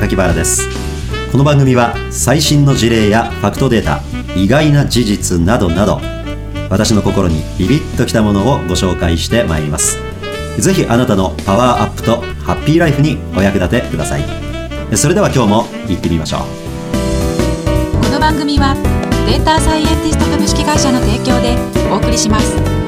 榊原です。この番組は最新の事例やファクトデータ意外な事実などなど私の心にビビッときたものをご紹介してまいります。ぜひあなたのパワーアップとハッピーライフにお役立てください。それでは今日も行ってみましょう。この番組はデータサイエンティスト株式会社の提供でお送りします。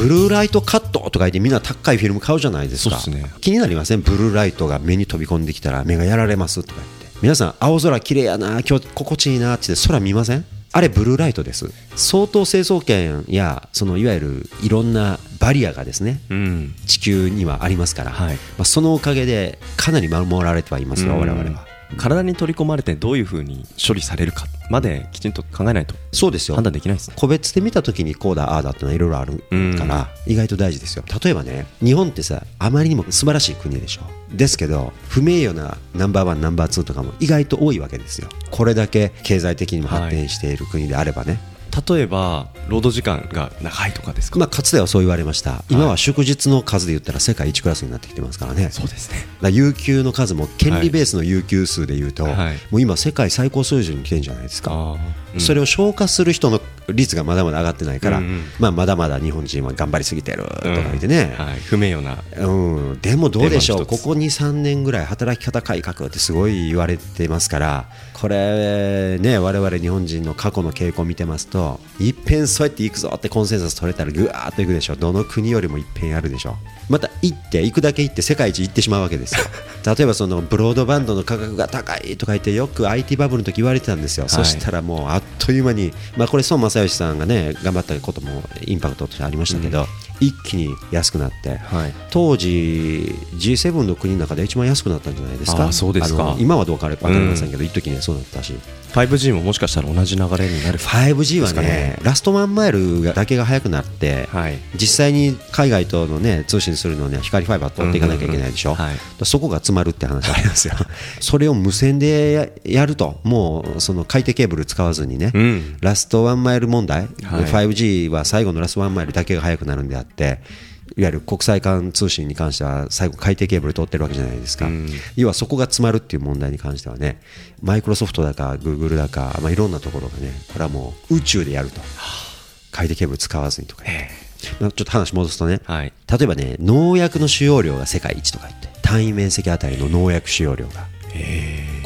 ブルーライトカットとか言ってみんな高いフィルム買うじゃないですか。すね。気になりません？ブルーライトが目に飛び込んできたら目がやられますとか言って。皆さん青空綺麗やな今日心地いいなって言って空見ません？あれブルーライトです。相当成層圏やそのいわゆるいろんなバリアがですねうん。地球にはありますから、はい。まあ、そのおかげでかなり守られてはいますよ、我々は体に取り込まれてどういうふうに処理されるかまできちんと考えないとそうですよ。判断できないですね。個別で見た時にこうだああだってのはいろいろあるから意外と大事ですよ。例えばね日本ってさあまりにも素晴らしい国でしょ。ですけど不名誉なナンバーワンナンバーツーとかも意外と多いわけですよ。これだけ経済的にも発展している国であればね、例えば労働時間が長いとかですか、まあ、かつてはそう言われました。今は祝日の数で言ったら世界一クラスになってきてますからね。そうですね。だ有給の数も権利ベースの有給数でいうと、はい。もう今世界最高水準に来てるんじゃないですか、それを消化する人の率がまだまだ上がってないから、うんうん。まあ、まだまだ日本人は頑張りすぎてるとか言ってね、はい、不名誉な。うん、でもどうでしょう、ここ2、3年ぐらい働き方改革ってすごい言われてますから、これね、我々日本人の過去の傾向を見てますと、いっぺんそうやって行くぞってコンセンサス取れたら、ぐわーっと行くでしょ、どの国よりもいっぺんやるでしょ、また行って、行くだけ行って、世界一行ってしまうわけですよ。例えばそのブロードバンドの価格が高いとか言って、よく IT バブルの時言われてたんですよ、そしたらもうあっという間に、まあ、これ、孫正義さんがね、頑張ったこともインパクトとしてありましたけど、一気に安くなって。はい。当時 G7 の国の中で一番安くなったんじゃないですか？そうですか。今はどうか分かりませんけど、一時ねそうだったし。5G ももしかしたら同じ流れになる 5G はですかね。ラストワンマイルだけが速くなって、はい。実際に海外とのね通信するのには光ファイバー通っていかなきゃいけないでしょ、うん。うんうんはい。そこが詰まるって話ありますよ。それを無線でややるともうその海底ケーブル使わずにね、うん。ラストワンマイル問題、はい。5G は最後のラストワンマイルだけが速くなるんであっていわゆる国際間通信に関しては最後海底ケーブル通ってるわけじゃないですか、うん。要はそこが詰まるっていう問題に関してはねマイクロソフトだかグーグルだか、まあ、いろんなところがねこれはもう宇宙でやると。海底ケーブル使わずにとかね、まあちょっと話戻すとね、はい。例えばね農薬の使用量が世界一とか言って単位面積あたりの農薬使用量が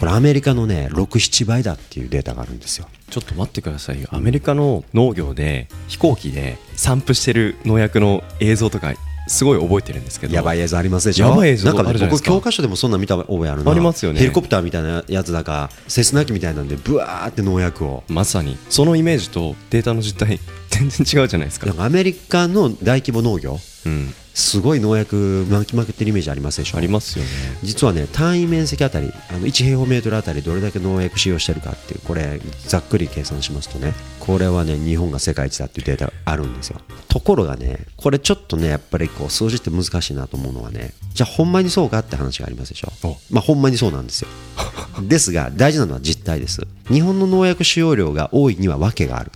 これアメリカのね67倍だっていうデータがあるんですよ。ちょっと待ってくださいよ。アメリカの農業で飛行機で散布してる農薬の映像とかすごい覚えてるんですけど。やばい映像ありますでしょ？やばい映像なんかね僕教科書でもそんな見た覚えあるな。ありますよね。ヘリコプターみたいなやつだかセスナ機みたいなんでブワーって農薬を。まさに。そのイメージとデータの実態全然違うじゃないですか。アメリカの大規模農業うんすごい農薬巻きまくってるイメージありますでしょありますよね。実はね単位面積あたりあの1平方メートルあたりどれだけ農薬使用してるかっていうこれざっくり計算しますとねこれはね日本が世界一だっていうデータがあるんですよ。ところがねこれちょっとねやっぱりこう数字って難しいなと思うのはねじゃあほんまにそうかって話がありますでしょ？お。まあほんまにそうなんですよ。ですが大事なのは実態です。日本の農薬使用量が多いには訳がある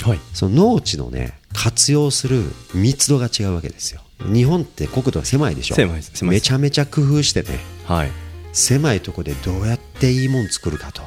と。はい。その農地のね活用する密度が違うわけですよ日本って国土が狭いでしょ。狭いです。狭いめちゃめちゃ工夫してねはい。狭いとこでどうやっていいもん作るかと。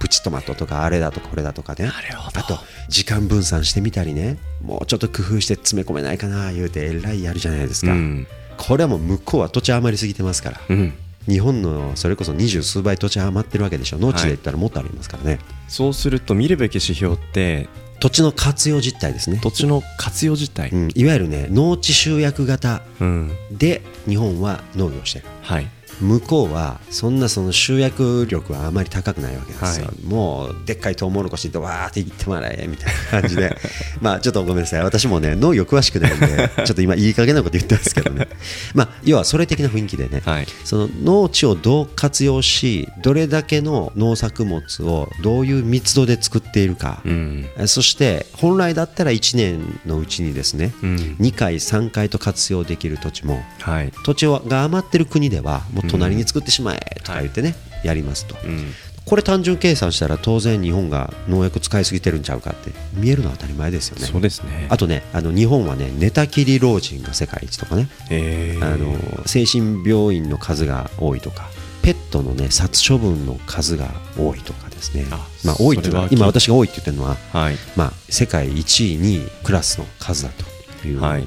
プチトマトとかあれだとこれだとかね。あと時間分散してみたりね。もうちょっと工夫して詰め込めないかな。言うてえらいやるじゃないですか、うん。これはもう向こうは土地余りすぎてますから、うん。日本のそれこそ二十数倍土地余ってるわけでしょ。農地で言ったらもっとありますからね、そうすると見るべき指標って土地の活用実態ですね、土地の活用自体うん、いわゆるね農地集約型うん。で日本は農業をしてる。はい向こうはそんなその集約力はあまり高くないわけですよ、はもうでっかいトウモロコシでわーっていってもらえみたいな感じで まあちょっとごめんなさい。私もね農業詳しくないんで ちょっと今いい加減なこと言ってますけどね。まあ要はそれ的な雰囲気でね、はい。その農地をどう活用しどれだけの農作物をどういう密度で作っているか、うん。えそして本来だったら1年のうちにですね、うん。2回3回と活用できる土地もはい。土地が余ってる国ではもう隣に作ってしまえとか言ってね、やりますと。うん。これ単純計算したら当然日本が農薬使いすぎてるんちゃうかって見えるのは当たり前ですよね。そうですね。あとねあの日本はね寝たきり老人が世界一とかね。えー。あの精神病院の数が多いとかペットのね殺処分の数が多いとかですね。あまあ多いっていうのは今私が多いって言ってるのははい。まあ世界1位2位クラスの数だというはい。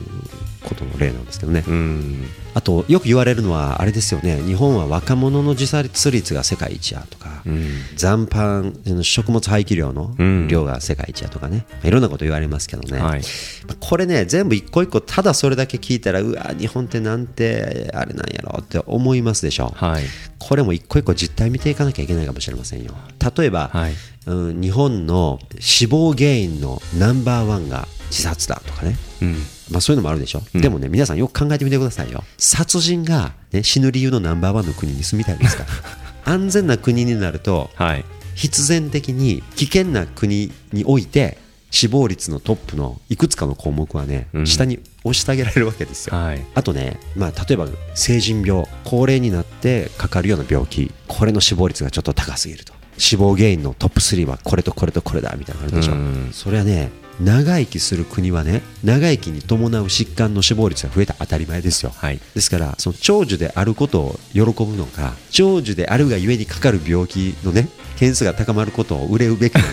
ことの例なんですけどね、うんあとよく言われるのはあれですよね。日本は若者の自殺率が世界一やとか、うん。残飯食物廃棄量のうん量が世界一やとかね、まあいろんなこと言われますけどね、はい。まあこれね全部一個一個ただそれだけ聞いたらうわ日本ってなんてあれなんやろって思いますでしょ、はい。これも一個一個実態見ていかなきゃいけないかもしれませんよ。例えば、はい。うん、日本の死亡原因のナンバーワンが自殺だとかね。うんまあ、そういうのもあるでしょ、うん。でもね皆さんよく考えてみてくださいよ。殺人が、ね、死ぬ理由のナンバーワンの国に住みたいですか。安全な国になるとはい。必然的に危険な国において死亡率のトップのいくつかの項目はね、うん。下に押してあげられるわけですよ、はい。あとね、まあ、例えば成人病高齢になってかかるような病気これの死亡率がちょっと高すぎると。死亡原因のトップ3はこれとこれとこれだみたいなのあるでしょ、うん。それはね長生きする国はね長生きに伴う疾患の死亡率が増えた。当たり前ですよ、はい。ですからその長寿であることを喜ぶのか長寿であるがゆえにかかる病気のね件数が高まることを憂うべきなの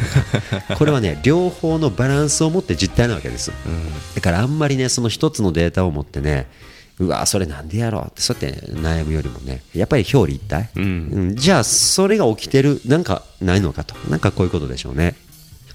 か これはね両方のバランスを持って実態なわけです。だからあんまりねその一つのデータを持ってねうわそれなんでやろうってそうやって悩むよりもねやっぱり表裏一体、うん。うんじゃあそれが起きてるなんかないのかと。なんかこういうことでしょうね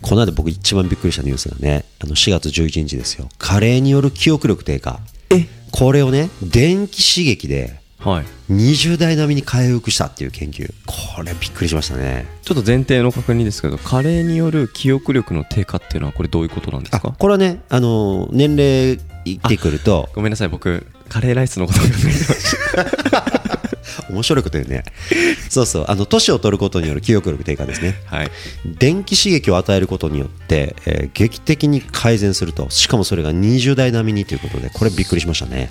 この間僕一番びっくりしたニュースがねあの4月11日ですよ。加齢による記憶力低下。え？これをね電気刺激ではい。20代並みに回復したっていう研究。これびっくりしましたね。ちょっと前提の確認ですけど加齢による記憶力の低下っていうのはこれどういうことなんですあかこれはねあの年齢いってくるとごめんなさい。僕カレーライスのことを考えてました 面白いこと言うね。そうそう。あの年を取ることによる記憶力低下ですね。はい。電気刺激を与えることによって、えー劇的に改善すると。しかもそれが20代並みにということでこれびっくりしましたね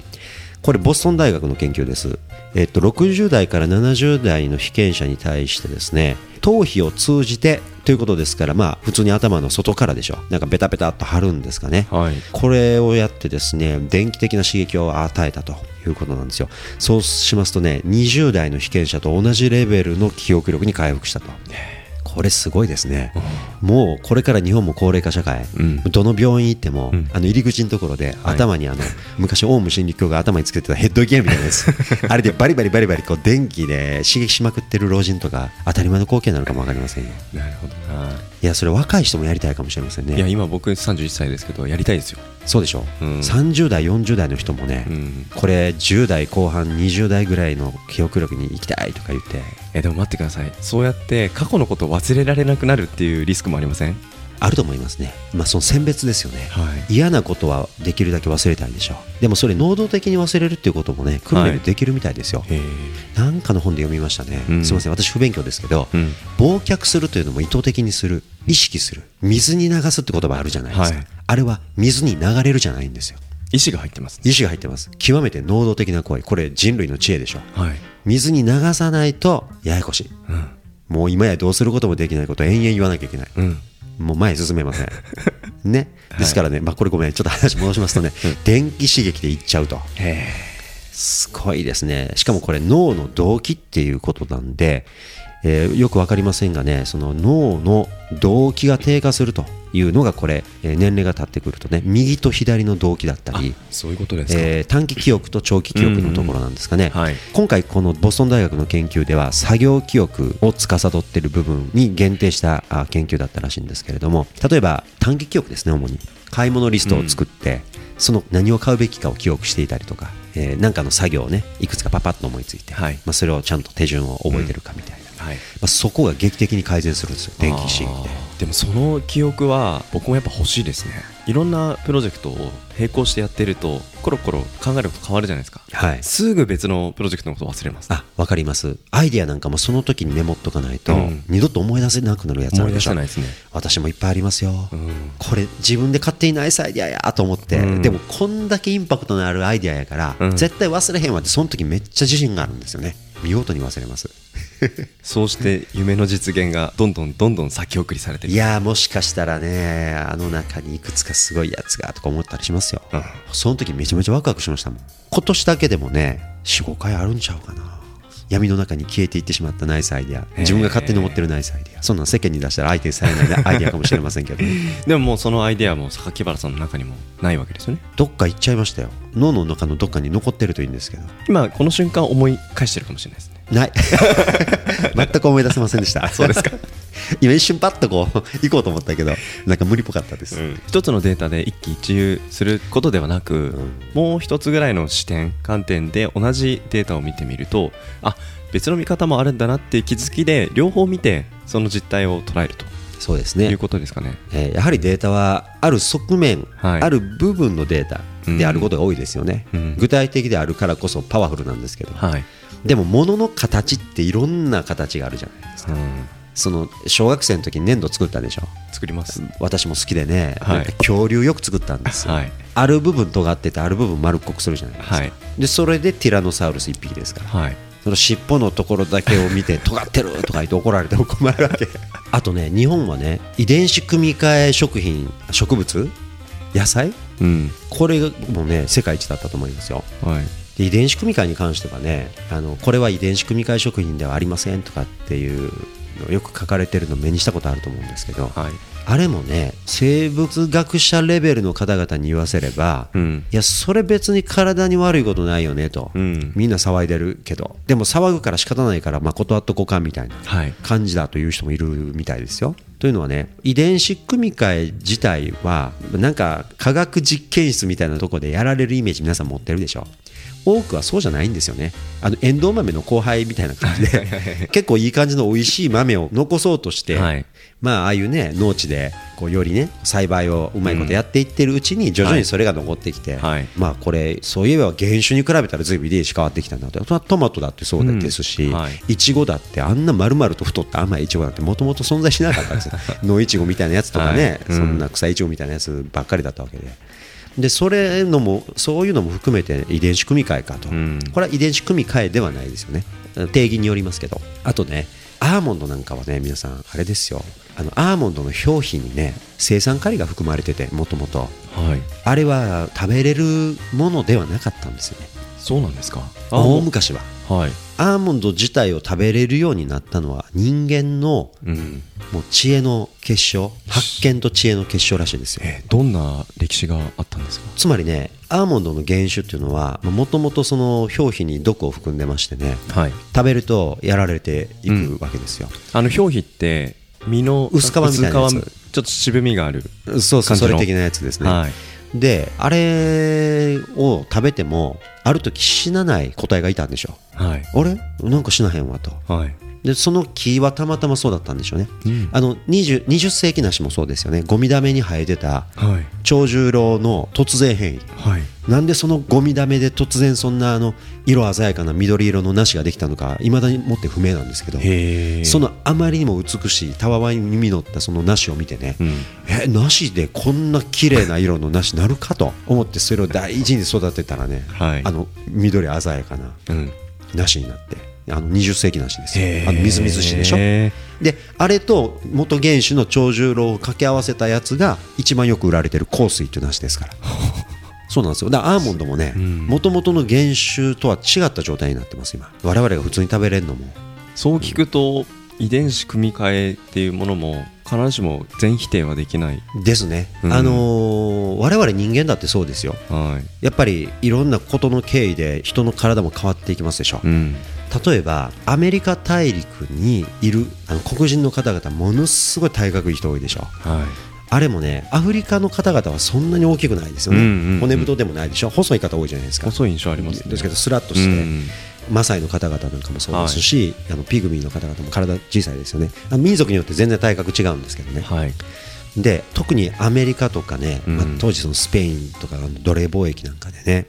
これボストン大学の研究です、えっと60代から70代の被験者に対してですね頭皮を通じてということですからまあ普通に頭の外からでしょ。なんかベタベタっと貼るんですかね、はい。これをやってですね電気的な刺激を与えたということなんですよ。そうしますとね20代の被験者と同じレベルの記憶力に回復したとこれすごいですね。もうこれから日本も高齢化社会、うん。どの病院行っても、ん。あの入り口のところではい。頭にあの、昔オウム真理教が頭につけてたヘッドギアみたいなやつ。あれでバリバリバリバリこう電気で刺激しまくってる老人とか当たり前の光景なのかも分かりませんよ。なるほどな。いやそれ若い人もやりたいかもしれませんね。いや今僕31歳ですけどやりたいですよそうでしょ、うん。30代40代の人もね、うん。これ10代後半20代ぐらいの記憶力に行きたいとか言って。えでも待ってください。そうやって過去のことを忘れられなくなるっていうリスクもありません？あると思いますね。まあその選別ですよね、はい。嫌なことはできるだけ忘れたいでしょ。うでもそれ能動的に忘れるっていうこともね訓練でできるみたいですよ、へえ。なんかの本で読みましたね、うん。すいません私不勉強ですけど、うん。忘却するというのも意図的にする意識する水に流すって言葉あるじゃないですか、はいあれは水に流れるじゃないんですよ。意思が入ってます意志が入ってます。極めて能動的な行為。これ人類の知恵でしょ。はい。水に流さないとややこしい。うん。もう今やどうすることもできないことを延々言わなきゃいけない。うん。もう前へ進めません。ね。ですからね、まあ、これごめん。ちょっと話戻しますとね、電気刺激でいっちゃうと。すごいですね。しかもこれ脳の動機っていうことなんで、えーよく分かりませんがね。その脳の動機が低下するというのがこれ、えー年齢が経ってくるとね右と左の動機だったりそういうことですか、えー短期記憶と長期記憶のところなんですかね、うんうんはい。今回このボストン大学の研究では作業記憶を司っている部分に限定したあ研究だったらしいんですけれども例えば短期記憶ですね主に。買い物リストを作って、その何を買うべきかを記憶していたりとか、えーなんかの作業をねいくつかパパッと思いついて、はい。まあ、それをちゃんと手順を覚えてるかみたいな、はい。まあ、そこが劇的に改善するんですよ。電気刺激で。でもその記憶は僕もやっぱ欲しいですね。いろんなプロジェクトを並行してやってるとコロコロ考えること変わるじゃないですか。はい。すぐ別のプロジェクトのことを忘れます。あわかります。アイディアなんかもその時にメモっとかないと、うん。二度と思い出せなくなるやつあ思いるでしょ。出せないですね。私もいっぱいありますよ、うん。これ自分で買っていないアイディアやと思って、うん。でもこんだけインパクトのあるアイディアやから、うん。絶対忘れへんわってその時めっちゃ自信があるんですよね。見事に忘れます そうして夢の実現がどんどんどんどん先送りされてる。いやーもしかしたらねあの中にいくつかすごいやつがとか思ったりしますよ、うん。その時めちゃめちゃワクワクしましたもん。今年だけでもね45回あるんちゃうかな。闇の中に消えていってしまったナイスアイデア。自分が勝手に思ってるナイスアイデア。そんなん世間に出したら相手にされないアイデアかもしれませんけどね。でももうそのアイデアも榊原さんの中にもないわけですよね。どっか行っちゃいましたよ。脳の中のどっかに残ってるといいんですけど。今この瞬間思い返してるかもしれないですねない。全く思い出せませんでした。そうですか。今一瞬パッとこう行こうと思ったけどなんか無理っぽかったです、一つのデータで一喜一憂することではなく、ん。もう一つぐらいの視点観点で同じデータを見てみるとあ別の見方もあるんだなっていう気づきで両方見てその実態を捉えると。そうですね。いうことですかね。えーやはりデータはある側面、はい。ある部分のデータであることが多いですよね、うん。具体的であるからこそパワフルなんですけど、はい、でも物の形っていろんな形があるじゃないですか。うん、その小学生の時に粘土作ったでしょ？作ります。私も好きでね、はい。恐竜よく作ったんですよ、はい。ある部分尖っててある部分丸っこくするじゃないですか、はい。でそれでティラノサウルス1匹ですから。はい。その尻尾のところだけを見て尖ってるとか言って怒られても困るわけ。あとね日本はね遺伝子組み換え食品植物野菜？うん。これもね世界一だったと思いますよ。はいで遺伝子組み換えに関してはねあのこれは遺伝子組み換え食品ではありませんとかっていうのよく書かれてるの目にしたことあると思うんですけどはい。あれもね生物学者レベルの方々に言わせれば、うん。いやそれ別に体に悪いことないよねと、うん。みんな騒いでるけどでも騒ぐから仕方ないからまあ断っとこうかみたいなはい。感じだという人もいるみたいですよ。というのはね遺伝子組み換え自体はなんか科学実験室みたいなところでやられるイメージ皆さん持ってるでしょ多くはそうじゃないんですよね。あのエンドウ豆の後輩みたいな感じで。結構いい感じの美味しい豆を残そうとして、はい。まあああいうね農地でこうよりね栽培をうまいことやっていってるうちに徐々にそれが残ってきて、はい。まあこれそういえば原種に比べたら随分遺伝子変わってきたんだとトマトだってそうですし、うん。はい。いちごだってあんな丸々と太った甘いいちごなんてもともと存在しなかったんですよ。野いちごみたいなやつとかね、はい。うん。そんな草いちごみたいなやつばっかりだったわけで。でそれのもそういうのも含めて遺伝子組み換えかと、うん。これは遺伝子組み換えではないですよね。定義によりますけど。あとねアーモンドなんかはね皆さんあれですよ。あのアーモンドの表皮にね生酸カリが含まれててもともと。はい。あれは食べれるものではなかったんですよね。そうなんですか？大昔は。はい。アーモンド自体を食べれるようになったのは人間のうんもう知恵の結晶発見と知恵の結晶らしいんですよ。えどんな歴史があったんですか？つまりねアーモンドの原種っていうのはもともとその表皮に毒を含んでましてねはい。食べるとやられていくわけですよ、あの表皮って身の薄皮みたいなやつ。ちょっと渋みがあるそうそうそれ的なやつですね、はい。であれを食べてもある時死なない個体がいたんでしょ。はい。あれ？なんか死なへんわと。はいでその木はたまたまそうだったんでしょうね、うん。あの 20, 20世紀梨もそうですよね。ゴミだめに生えてたはい。長十郎の突然変異。はい。なんでそのゴミだめで突然そんなあの色鮮やかな緑色の梨ができたのかいまだにもって不明なんですけどそのあまりにも美しいたわわに実ったその梨を見てね、うん。え梨でこんな綺麗な色の梨なるかと思ってそれを大事に育てたらね、はい。あの緑鮮やかなうん。梨になってあの20世紀梨ですよ。あのみずみずしいでしょ。であれと元原種の長十郎を掛け合わせたやつが一番よく売られてる香水っていう梨ですから。そうなんですよ。だからアーモンドもねん。もともとの原種とは違った状態になってます今。我々が普通に食べれるのも。そう聞くと遺伝子組み換えっていうものも必ずしも全否定はできない。ですね、うん。あのー我々人間だってそうですよ。はい。やっぱりいろんなことの経緯で人の体も変わっていきますでしょ、うん例えばアメリカ大陸にいるあの黒人の方々ものすごい体格いい人多いでしょ。はい。あれもねアフリカの方々はそんなに大きくないですよね、うんうんうん。骨太でもないでしょ。細い方多いじゃないですか。細い印象ありますね。ですけどスラッとして、うん。マサイの方々なんかもそうですし、あのピグミーの方々も体小さいですよね。あの民族によって全然体格違うんですけどね、はい。で特にアメリカとかね、うん。まあ当時そのスペインとかの奴隷貿易なんかでね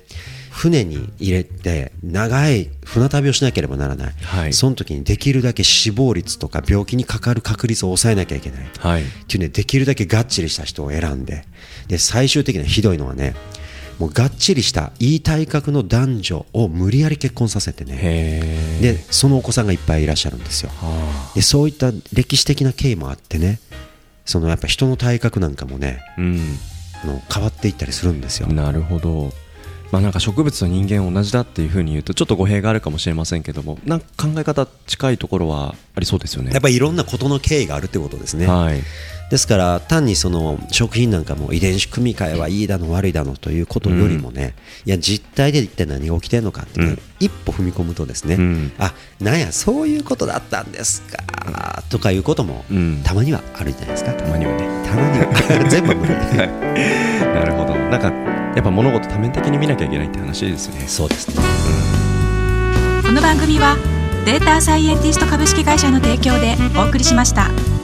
船に入れて長い船旅をしなければならない、はい。その時にできるだけ死亡率とか病気にかかる確率を抑えなきゃいけない。はい。っていうねできるだけがっちりした人を選んで。で最終的にはひどいのはねもうがっちりしたいい体格の男女を無理やり結婚させてね。でそのお子さんがいっぱいいらっしゃるんですよ。はでそういった歴史的な経緯もあってねそのやっぱ人の体格なんかもねあうん。あの変わっていったりするんですよ。なるほどまあなんか植物と人間同じだっていうふうに言うとちょっと語弊があるかもしれませんけどもなんか考え方近いところはありそうですよね。やっぱりいろんなことの経緯があるってことですね、はい。ですから単にその食品なんかも遺伝子組み換えはいいだの悪いだのということよりもね、いや実態で一体何が起きてるのかっていうん。一歩踏み込むとですね、うん。あなんやそういうことだったんですかとかいうこともうん。たまにはあるじゃないですか、たまにはね。たまには。全部は無理。なるほど。なんかやっぱ物事多面的に見なきゃいけないって話ですね。そうですね。この番組はデータサイエンティスト株式会社の提供でお送りしました。